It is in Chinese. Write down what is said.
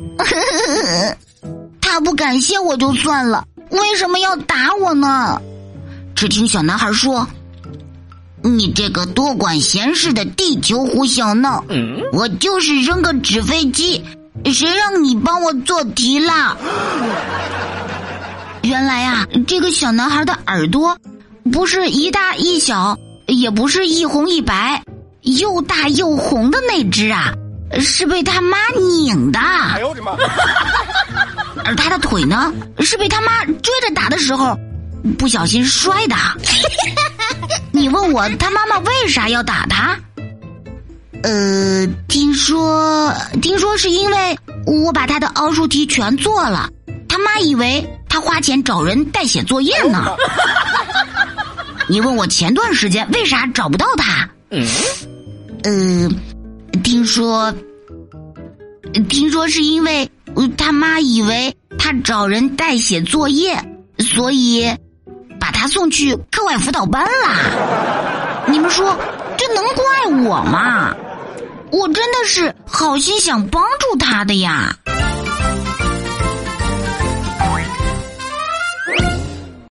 他不感谢我就算了，为什么要打我呢？只听小男孩说：“你这个多管闲事的地球胡小闹，我就是扔个纸飞机，谁让你帮我做题啦？” 原来呀，这个小男孩的耳朵不是一大一小，也不是一红一白，又大又红的那只啊，是被他妈拧的。而他的腿呢，是被他妈追着打的时候不小心摔的。你问我他妈妈为啥要打他？呃，听说听说是因为我把他的奥数题全做了，他妈以为。他花钱找人代写作业呢。你问我前段时间为啥找不到他？嗯，呃，听说，听说是因为他妈以为他找人代写作业，所以把他送去课外辅导班啦。你们说这能怪我吗？我真的是好心想帮助他的呀。